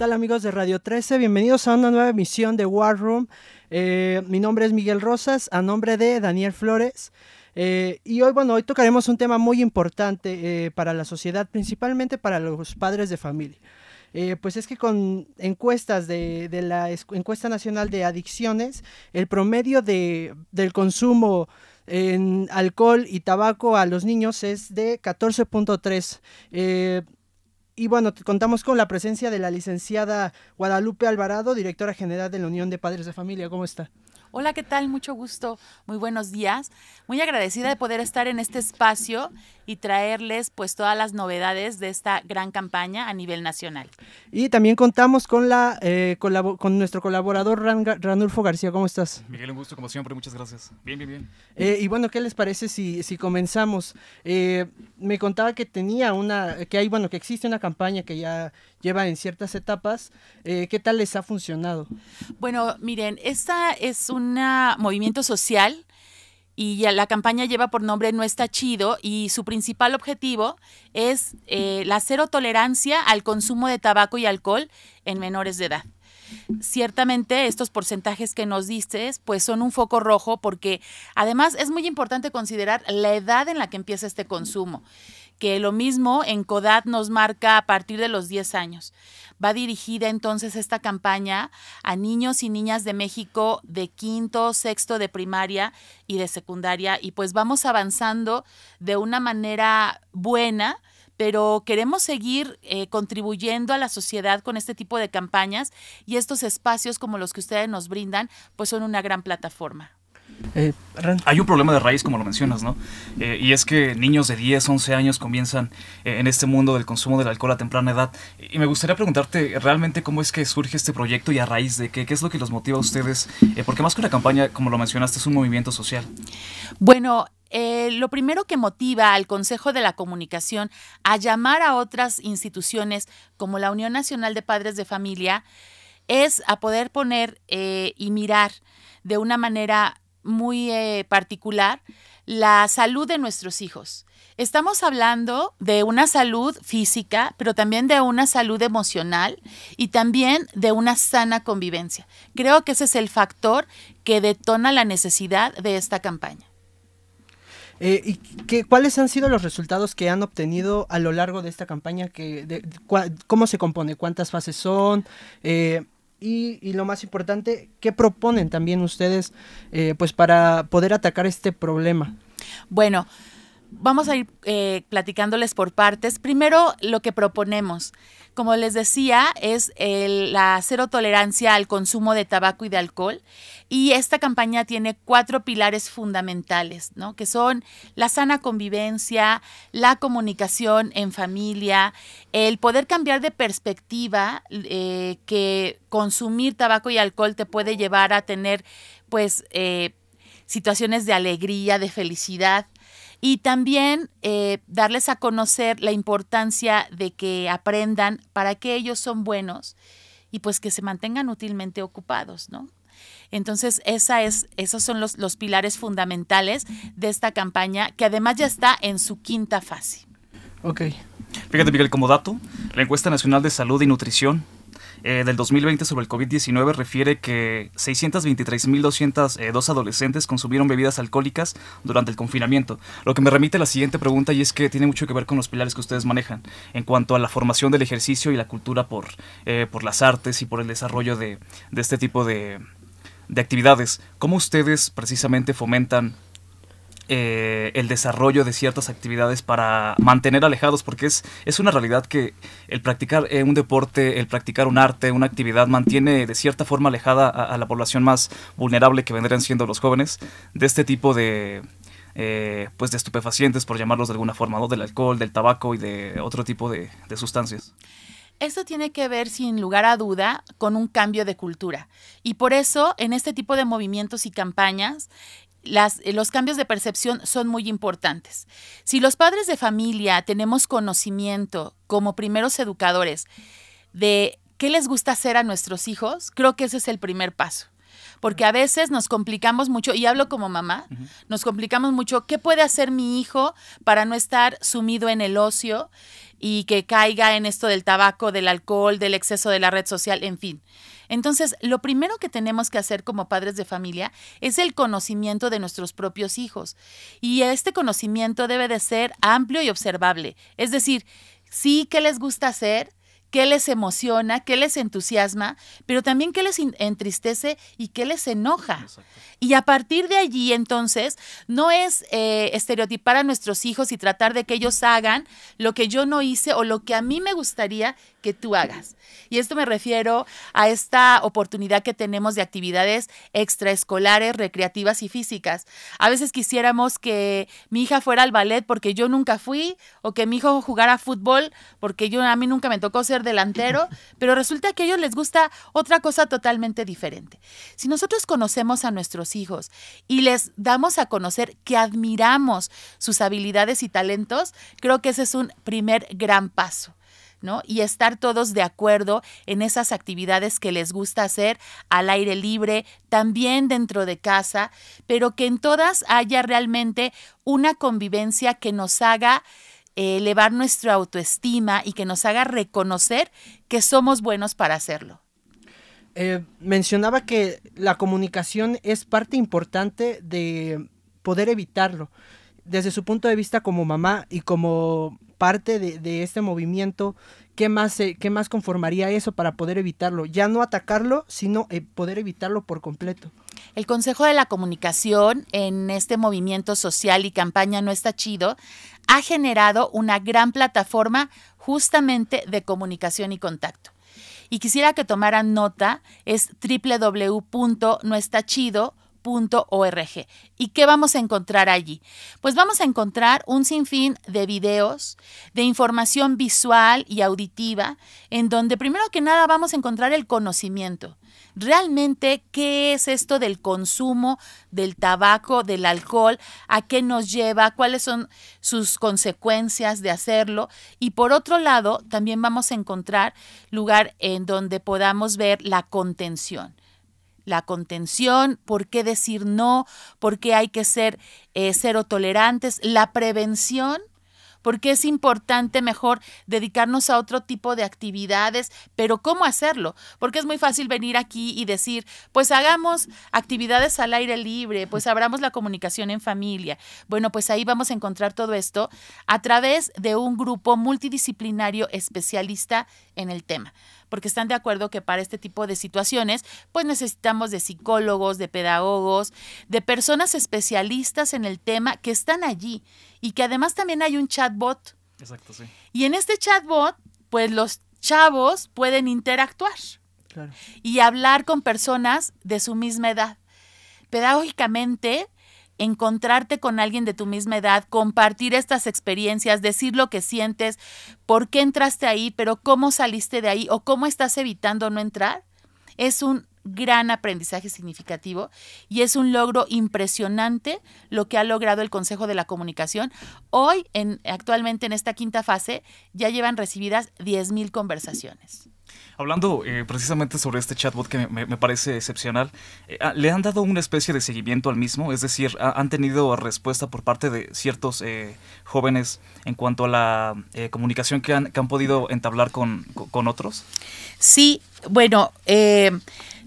¿Qué tal amigos de Radio 13? Bienvenidos a una nueva emisión de War Room. Eh, mi nombre es Miguel Rosas, a nombre de Daniel Flores. Eh, y hoy, bueno, hoy tocaremos un tema muy importante eh, para la sociedad, principalmente para los padres de familia. pues es que con encuestas de, de, la encuesta nacional de adicciones, el promedio de, del consumo en alcohol y tabaco a los niños es de 14.3. Y bueno, contamos con la presencia de la licenciada Guadalupe Alvarado, directora general de la Unión de Padres de Familia. ¿Cómo está? Hola, ¿qué tal? Mucho gusto. Muy buenos días. Muy agradecida de poder estar en este espacio y traerles pues todas las novedades de esta gran campaña a nivel nacional. Y también contamos con la eh, con nuestro colaborador Ranulfo García. ¿Cómo estás? Miguel, un gusto como siempre. Muchas gracias. Bien, bien, bien. Eh, y bueno, ¿qué les parece si, si comenzamos? Eh, me contaba que tenía una, que hay, bueno, que existe una campaña que ya lleva en ciertas etapas. ¿Qué tal les ha funcionado? Bueno, miren, esta es un movimiento social y la campaña lleva por nombre No está chido y su principal objetivo es eh, la cero tolerancia al consumo de tabaco y alcohol en menores de edad. Ciertamente estos porcentajes que nos dices pues son un foco rojo porque además es muy importante considerar la edad en la que empieza este consumo que lo mismo en CODAT nos marca a partir de los 10 años. Va dirigida entonces esta campaña a niños y niñas de México de quinto, sexto de primaria y de secundaria y pues vamos avanzando de una manera buena pero queremos seguir eh, contribuyendo a la sociedad con este tipo de campañas y estos espacios como los que ustedes nos brindan, pues son una gran plataforma. Eh, Hay un problema de raíz, como lo mencionas, ¿no? Eh, y es que niños de 10, 11 años comienzan eh, en este mundo del consumo del alcohol a temprana edad. Y me gustaría preguntarte realmente cómo es que surge este proyecto y a raíz de qué, qué es lo que los motiva a ustedes. porque más que una campaña, como lo mencionaste, es un movimiento social. Bueno, lo primero que motiva al Consejo de la Comunicación a llamar a otras instituciones como la Unión Nacional de Padres de Familia es a poder poner y mirar de una manera muy eh, particular la salud de nuestros hijos. Estamos hablando de una salud física, pero también de una salud emocional y también de una sana convivencia. Creo que ese es el factor que detona la necesidad de esta campaña. Eh, ¿Y qué, cuáles han sido los resultados que han obtenido a lo largo de esta campaña? Que, ¿Cómo se compone? ¿Cuántas fases son? Eh, y, lo más importante, ¿qué proponen también ustedes eh, pues para poder atacar este problema? Bueno, vamos a ir eh, platicándoles por partes. Primero, lo que proponemos. Como les decía, es la cero tolerancia al consumo de tabaco y de alcohol. Y esta campaña tiene cuatro pilares fundamentales, ¿no? Que son la sana convivencia, la comunicación en familia, el poder cambiar de perspectiva, eh, que consumir tabaco y alcohol te puede llevar a tener, pues, eh, situaciones de alegría, de felicidad y también eh, darles a conocer la importancia de que aprendan para qué ellos son buenos y pues que se mantengan útilmente ocupados, ¿no? Entonces, esa es, esos son los, los pilares fundamentales de esta campaña, que además ya está en su quinta fase. Ok. Fíjate, Miguel, como dato, la encuesta nacional de salud y nutrición eh, del 2020 sobre el COVID-19 refiere que 623.202 eh, adolescentes consumieron bebidas alcohólicas durante el confinamiento. Lo que me remite a la siguiente pregunta y es que tiene mucho que ver con los pilares que ustedes manejan en cuanto a la formación del ejercicio y la cultura por, eh, por las artes y por el desarrollo de, este tipo de, de actividades. ¿Cómo ustedes precisamente fomentan eh, el desarrollo de ciertas actividades para mantener alejados, porque es, es una realidad que el practicar eh, un deporte, el practicar un arte, una actividad, mantiene de cierta forma alejada a, la población más vulnerable que vendrían siendo los jóvenes de este tipo de, eh, pues de estupefacientes, por llamarlos de alguna forma, ¿no? del alcohol, del tabaco y de otro tipo de, de sustancias. Esto tiene que ver, sin lugar a duda, con un cambio de cultura. Y por eso, en este tipo de movimientos y campañas, eh, los cambios de percepción son muy importantes. Si los padres de familia tenemos conocimiento como primeros educadores de qué les gusta hacer a nuestros hijos, creo que ese es el primer paso. Porque a veces nos complicamos mucho, y hablo como mamá, nos complicamos mucho, ¿qué puede hacer mi hijo para no estar sumido en el ocio? Y que caiga en esto del tabaco, del alcohol, del exceso de la red social, en fin. Entonces, lo primero que tenemos que hacer como padres de familia es el conocimiento de nuestros propios hijos. Y este conocimiento debe de ser amplio y observable. Es decir, sí, ¿qué les gusta hacer? Qué les emociona, qué les entusiasma, pero también qué les entristece y qué les enoja. Y a partir de allí, entonces, no es eh, estereotipar a nuestros hijos y tratar de que ellos hagan lo que yo no hice o lo que a mí me gustaría que tú hagas. Y esto me refiero a esta oportunidad que tenemos de actividades extraescolares, recreativas y físicas. A veces quisiéramos que mi hija fuera al ballet porque yo nunca fui, o que mi hijo jugara fútbol porque yo a mí nunca me tocó ser delantero, pero resulta que a ellos les gusta otra cosa totalmente diferente. Si nosotros conocemos a nuestros hijos y les damos a conocer que admiramos sus habilidades y talentos, creo que ese es un primer gran paso. ¿no? Y estar todos de acuerdo en esas actividades que les gusta hacer al aire libre, también dentro de casa, pero que en todas haya realmente una convivencia que nos haga elevar nuestra autoestima y que nos haga reconocer que somos buenos para hacerlo. Eh, mencionaba que la comunicación es parte importante de poder evitarlo. Desde su punto de vista como mamá y como parte de, este movimiento, ¿qué más, ¿qué más conformaría eso para poder evitarlo? Ya no atacarlo, sino eh, poder evitarlo por completo. El Consejo de la Comunicación en este movimiento social y campaña No está chido ha generado una gran plataforma justamente de comunicación y contacto. Y quisiera que tomaran nota, es www.noestachido.com ¿Y qué vamos a encontrar allí? Pues vamos a encontrar un sinfín de videos, de información visual y auditiva, en donde primero que nada vamos a encontrar el conocimiento. Realmente, ¿qué es esto del consumo del tabaco, del alcohol? ¿A qué nos lleva? ¿Cuáles son sus consecuencias de hacerlo? Y por otro lado, también vamos a encontrar lugar en donde podamos ver la contención la contención, por qué decir no, por qué hay que ser eh, cero tolerantes, la prevención porque es importante mejor dedicarnos a otro tipo de actividades, pero ¿cómo hacerlo? Porque es muy fácil venir aquí y decir, pues hagamos actividades al aire libre, pues abramos la comunicación en familia. Bueno, pues ahí vamos a encontrar todo esto a través de un grupo multidisciplinario especialista en el tema porque están de acuerdo que para este tipo de situaciones, pues necesitamos de psicólogos, de pedagogos, de personas especialistas en el tema que están allí y que además también hay un chatbot. Exacto, sí. Y en este chatbot, pues los chavos pueden interactuar y hablar con personas de su misma edad. Pedagógicamente, encontrarte con alguien de tu misma edad, compartir estas experiencias, decir lo que sientes, por qué entraste ahí, pero cómo saliste de ahí o cómo estás evitando no entrar, es un gran aprendizaje significativo y es un logro impresionante lo que ha logrado el Consejo de la Comunicación. Hoy, en, actualmente en esta quinta fase, ya llevan recibidas 10.000 conversaciones. Hablando eh, precisamente sobre este chatbot que me, parece excepcional, eh, ah, ¿le han dado una especie de seguimiento al mismo? Es decir, ¿han tenido respuesta por parte de ciertos eh, jóvenes en cuanto a la comunicación que han, podido entablar con, otros? Sí, bueno,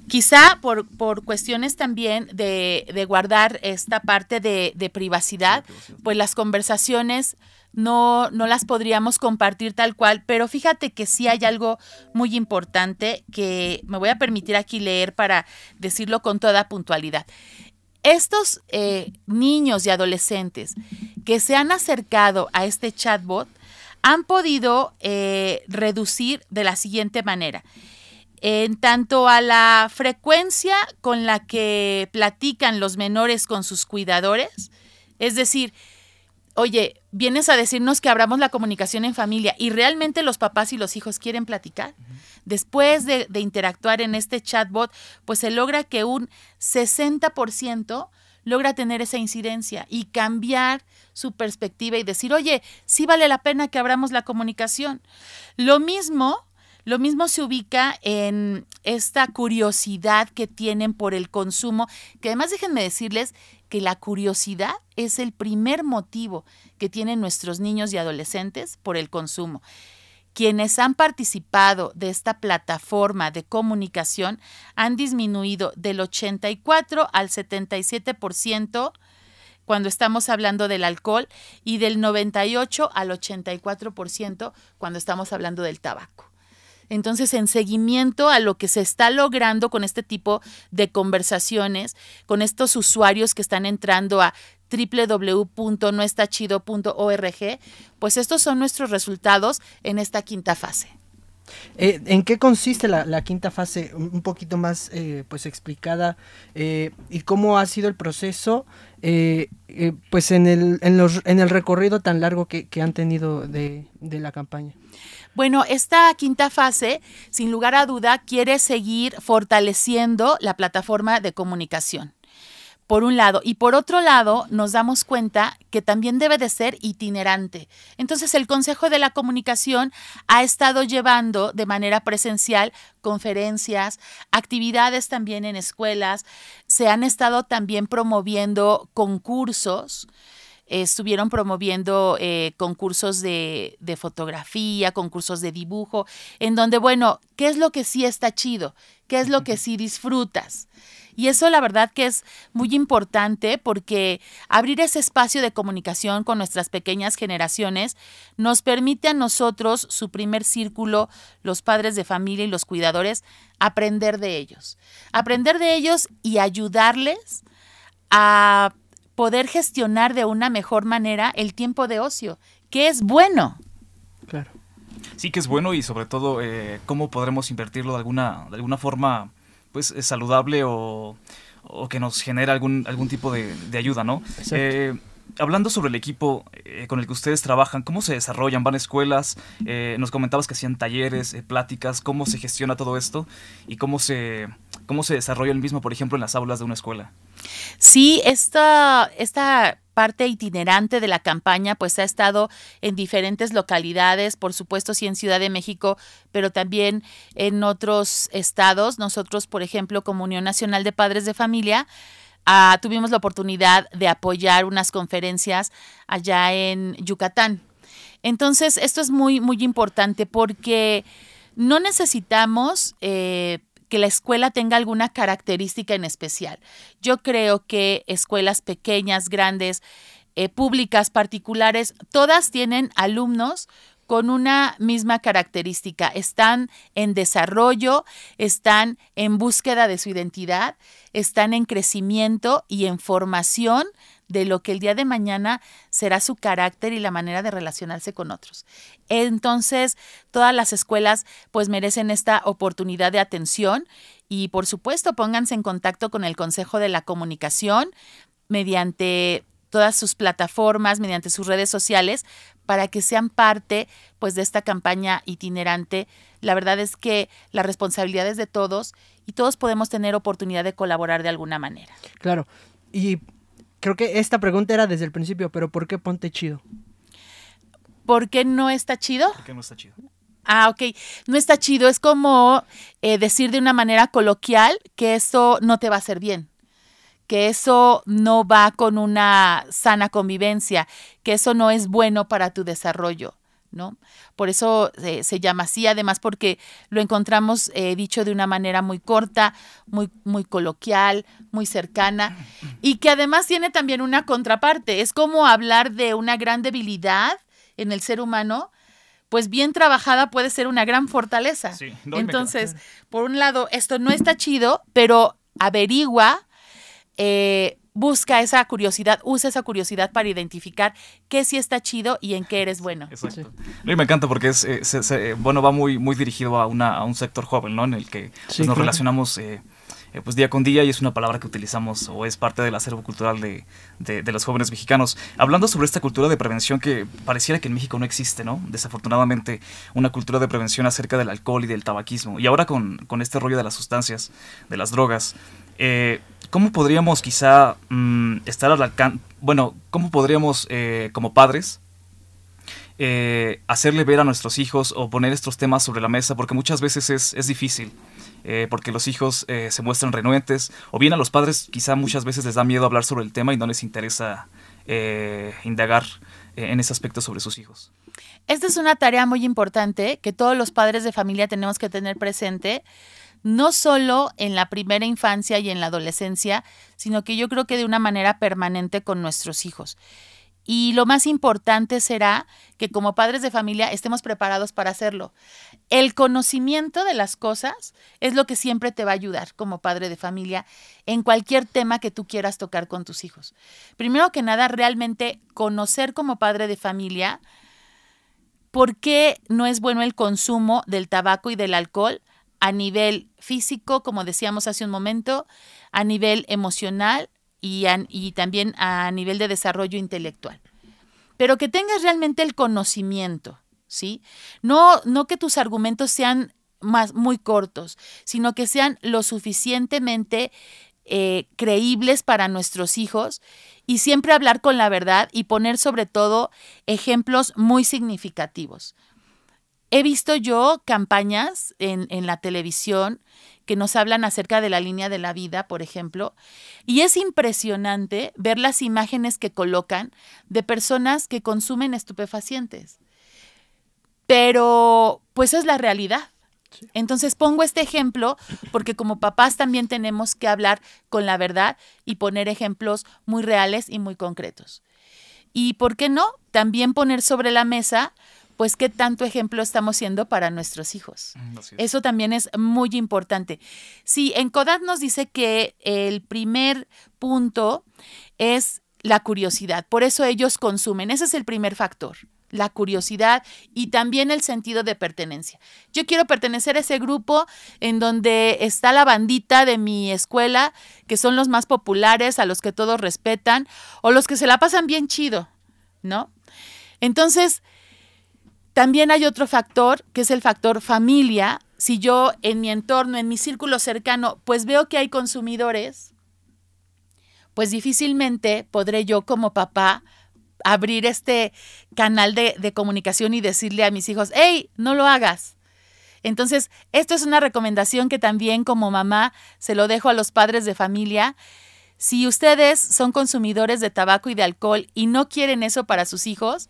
quizá por, por, cuestiones también de, guardar esta parte de, de privacidad, pues las conversaciones no, no las podríamos compartir tal cual, pero fíjate que sí hay algo muy importante que me voy a permitir aquí leer para decirlo con toda puntualidad. Estos eh, niños y adolescentes que se han acercado a este chatbot han podido eh, reducir de la siguiente manera. En tanto a la frecuencia con la que platican los menores con sus cuidadores, es decir, oye, vienes a decirnos que abramos la comunicación en familia y realmente los papás y los hijos quieren platicar. Después de, interactuar en este chatbot, pues se logra que un 60% logra tener esa incidencia y cambiar su perspectiva y decir, oye, sí vale la pena que abramos la comunicación. Lo mismo lo mismo se ubica en esta curiosidad que tienen por el consumo, que además déjenme decirles que la curiosidad es el primer motivo que tienen nuestros niños y adolescentes por el consumo. Quienes han participado de esta plataforma de comunicación han disminuido del 84 al 77% cuando estamos hablando del alcohol y del 98 al 84% cuando estamos hablando del tabaco. Entonces, en seguimiento a lo que se está logrando con este tipo de conversaciones, con estos usuarios que están entrando a www.noestachido.org, pues estos son nuestros resultados en esta quinta fase. Eh, ¿En qué consiste la, quinta fase? Un poquito más eh, pues explicada eh, y cómo ha sido el proceso pues en el, en el recorrido tan largo que, han tenido de, de la campaña. Bueno, esta quinta fase, sin lugar a duda, quiere seguir fortaleciendo la plataforma de comunicación por un lado. Y por otro lado, nos damos cuenta que también debe de ser itinerante. Entonces, el Consejo de la Comunicación ha estado llevando de manera presencial conferencias, actividades también en escuelas, se han estado también promoviendo concursos estuvieron promoviendo eh, concursos de, de, fotografía, concursos de dibujo, en donde, bueno, ¿qué es lo que sí está chido? ¿Qué es lo que sí disfrutas? Y eso la verdad que es muy importante porque abrir ese espacio de comunicación con nuestras pequeñas generaciones nos permite a nosotros, su primer círculo, los padres de familia y los cuidadores, aprender de ellos. Aprender de ellos y ayudarles a poder gestionar de una mejor manera el tiempo de ocio, que es bueno. Claro. Sí que es bueno y sobre todo eh, cómo podremos invertirlo de alguna, de alguna forma pues es saludable o, que nos genera algún, algún tipo de, ayuda, ¿no? Eh, hablando sobre el equipo eh, con el que ustedes trabajan, ¿cómo se desarrollan? ¿Van a escuelas? Eh, nos comentabas que hacían talleres, pláticas, ¿cómo se gestiona todo esto? ¿Y cómo se, cómo se desarrolla el mismo, por ejemplo, en las aulas de una escuela? Sí, esta, esta parte itinerante de la campaña pues ha estado en diferentes localidades, por supuesto sí en Ciudad de México, pero también en otros estados. Nosotros, por ejemplo, como Unión Nacional de Padres de Familia, ah, tuvimos la oportunidad de apoyar unas conferencias allá en Yucatán. Entonces, esto es muy, muy importante porque no necesitamos eh, que la escuela tenga alguna característica en especial. Yo creo que escuelas pequeñas, grandes, eh, públicas, particulares, todas tienen alumnos con una misma característica. Están en desarrollo, están en búsqueda de su identidad, están en crecimiento y en formación de lo que el día de mañana será su carácter y la manera de relacionarse con otros. Entonces, todas las escuelas pues merecen esta oportunidad de atención y por supuesto pónganse en contacto con el Consejo de la Comunicación mediante todas sus plataformas, mediante sus redes sociales, para que sean parte pues de esta campaña itinerante. La verdad es que la responsabilidad es de todos y todos podemos tener oportunidad de colaborar de alguna manera. Claro. Y creo que esta pregunta era desde el principio, pero ¿por qué ponte chido? ¿Por qué no está chido? ¿Por qué no está chido? Ah, ok. No está chido. Es como eh, decir de una manera coloquial que eso no te va a hacer bien, que eso no va con una sana convivencia, que eso no es bueno para tu desarrollo. ¿No? Por eso eh, se llama así, además porque lo encontramos eh, dicho de una manera muy corta, muy, muy coloquial, muy cercana, y que además tiene también una contraparte. Es como hablar de una gran debilidad en el ser humano, pues bien trabajada puede ser una gran fortaleza. Entonces, por un lado, esto no está chido, pero averigua eh, busca esa curiosidad, usa esa curiosidad para identificar qué sí está chido y en qué eres bueno. Exacto. me encanta porque es, eh, bueno, va muy, muy dirigido a, una, a un sector joven, ¿no? En el que pues, nos relacionamos eh, eh, pues día con día y es una palabra que utilizamos o es parte del acervo cultural de, de, los jóvenes mexicanos. Hablando sobre esta cultura de prevención que pareciera que en México no existe, ¿no? Desafortunadamente, una cultura de prevención acerca del alcohol y del tabaquismo. Y ahora con, con este rollo de las sustancias, de las drogas. Eh, ¿Cómo podríamos quizá mm, estar al alcance, bueno, cómo podríamos eh, como padres eh, hacerle ver a nuestros hijos o poner estos temas sobre la mesa? Porque muchas veces es, difícil. eh, porque los hijos se muestran renuentes, o bien a los padres quizá muchas veces les da miedo hablar sobre el tema y no les interesa indagar en ese aspecto sobre sus hijos. Esta es una tarea muy importante que todos los padres de familia tenemos que tener presente, no solo en la primera infancia y en la adolescencia, sino que yo creo que de una manera permanente con nuestros hijos. Y lo más importante será que como padres de familia estemos preparados para hacerlo. El conocimiento de las cosas es lo que siempre te va a ayudar como padre de familia en cualquier tema que tú quieras tocar con tus hijos. Primero que nada, realmente conocer como padre de familia por qué no es bueno el consumo del tabaco y del alcohol a nivel físico, como decíamos hace un momento, a nivel emocional y, también a nivel de desarrollo intelectual. Pero que tengas realmente el conocimiento, ¿sí? No, no que tus argumentos sean más, muy cortos, sino que sean lo suficientemente eh, creíbles para nuestros hijos y siempre hablar con la verdad y poner sobre todo ejemplos muy significativos. He visto yo campañas en, en la televisión que nos hablan acerca de la línea de la vida, por ejemplo, y es impresionante ver las imágenes que colocan de personas que consumen estupefacientes. Pero, pues es la realidad. Entonces pongo este ejemplo porque como papás también tenemos que hablar con la verdad y poner ejemplos muy reales y muy concretos. Y por qué no, también poner sobre la mesa pues qué tanto ejemplo estamos siendo para nuestros hijos. Mm, Eso también es muy importante. Sí, en Kodat nos dice que el primer punto es la curiosidad, por eso ellos consumen, ese es el primer factor la curiosidad y también el sentido de pertenencia. Yo quiero pertenecer a ese grupo en donde está la bandita de mi escuela, que son los más populares, a los que todos respetan, o los que se la pasan bien chido, ¿no? Entonces, también hay otro factor, que es el factor familia. Si yo en mi entorno, en mi círculo cercano, pues veo que hay consumidores, pues difícilmente podré yo como papá abrir este canal de, de, comunicación y decirle a mis hijos, hey, no lo hagas. Entonces, esto es una recomendación que también como mamá se lo dejo a los padres de familia. Si ustedes son consumidores de tabaco y de alcohol y no quieren eso para sus hijos,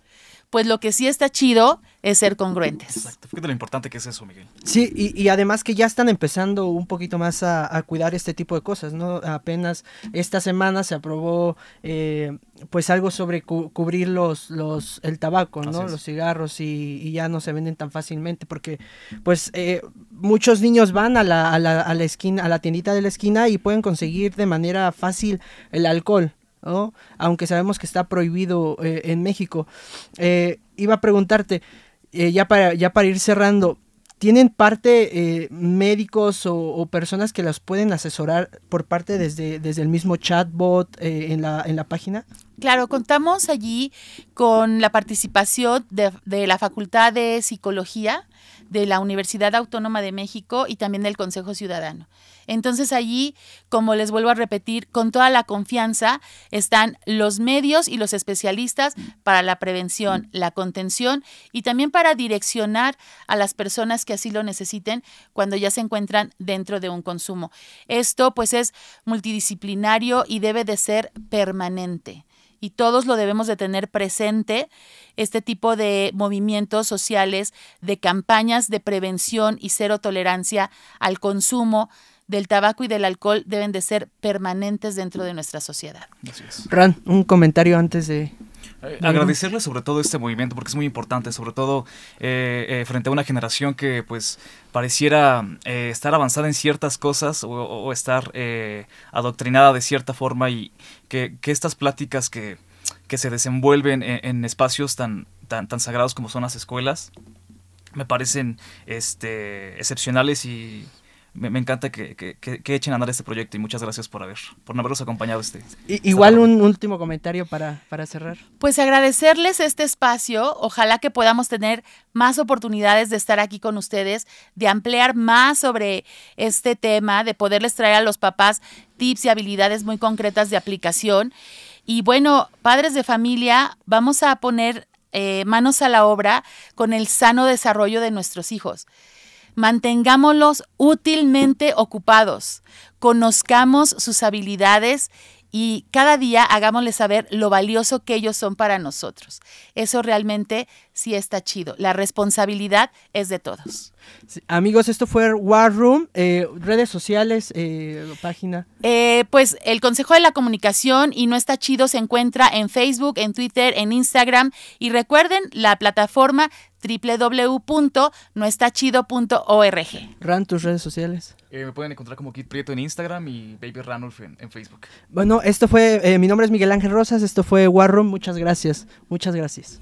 pues lo que sí está chido es ser congruentes. Exacto, fíjate lo importante que es eso, Miguel. Sí, y, además que ya están empezando un poquito más a, cuidar este tipo de cosas, ¿no? Apenas esta semana se aprobó eh, pues algo sobre cubrir los, los, el tabaco, ¿no? Los cigarros y, ya no se venden tan fácilmente porque pues eh, muchos niños van a la, a, la, a la esquina, a la tiendita de la esquina y pueden conseguir de manera fácil el alcohol. Aunque sabemos que está prohibido eh, en México. Eh, iba a preguntarte, eh, ya, para, ya para ir cerrando, ¿tienen parte médicos o, personas que las pueden asesorar por parte desde, desde el mismo chatbot en, la, en la página? Claro, contamos allí con la participación de, la Facultad de Psicología de la Universidad Autónoma de México y también del Consejo Ciudadano. Entonces allí, como les vuelvo a repetir, con toda la confianza están los medios y los especialistas para la prevención, la contención y también para direccionar a las personas que así lo necesiten cuando ya se encuentran dentro de un consumo. Esto pues es multidisciplinario y debe de ser permanente y todos lo debemos de tener presente, este tipo de movimientos sociales, de campañas de prevención y cero tolerancia al consumo del tabaco y del alcohol deben de ser permanentes dentro de nuestra sociedad. Ran, un comentario antes de... Eh, agradecerle sobre todo este movimiento porque es muy importante, sobre todo eh, eh, frente a una generación que pues pareciera estar avanzada en ciertas cosas o, estar adoctrinada de cierta forma y que, estas pláticas que, que se desenvuelven en, espacios tan, tan, tan sagrados como son las escuelas me parecen este, excepcionales y me, encanta que, que, echen a andar este proyecto y muchas gracias por haber por habernos acompañado este. igual un último comentario para, para cerrar. Pues agradecerles este espacio, ojalá que podamos tener más oportunidades de estar aquí con ustedes, de ampliar más sobre este tema, de poderles traer a los papás tips y habilidades muy concretas de aplicación. Y bueno, padres de familia, vamos a poner eh, manos a la obra con el sano desarrollo de nuestros hijos mantengámoslos útilmente ocupados, conozcamos sus habilidades y cada día hagámosles saber lo valioso que ellos son para nosotros. Eso realmente sí está chido. La responsabilidad es de todos. amigos, esto fue War Room, eh, redes sociales, eh, página. Eh, pues el Consejo de la Comunicación y No está chido se encuentra en Facebook, en Twitter, en Instagram y recuerden la plataforma www.noestachido.org. Ran, tus redes sociales. Eh, me pueden encontrar como Kit Prieto en Instagram y Baby Ranulf en, en Facebook. Bueno, esto fue, eh, mi nombre es Miguel Ángel Rosas, esto fue War Room, muchas gracias, muchas gracias.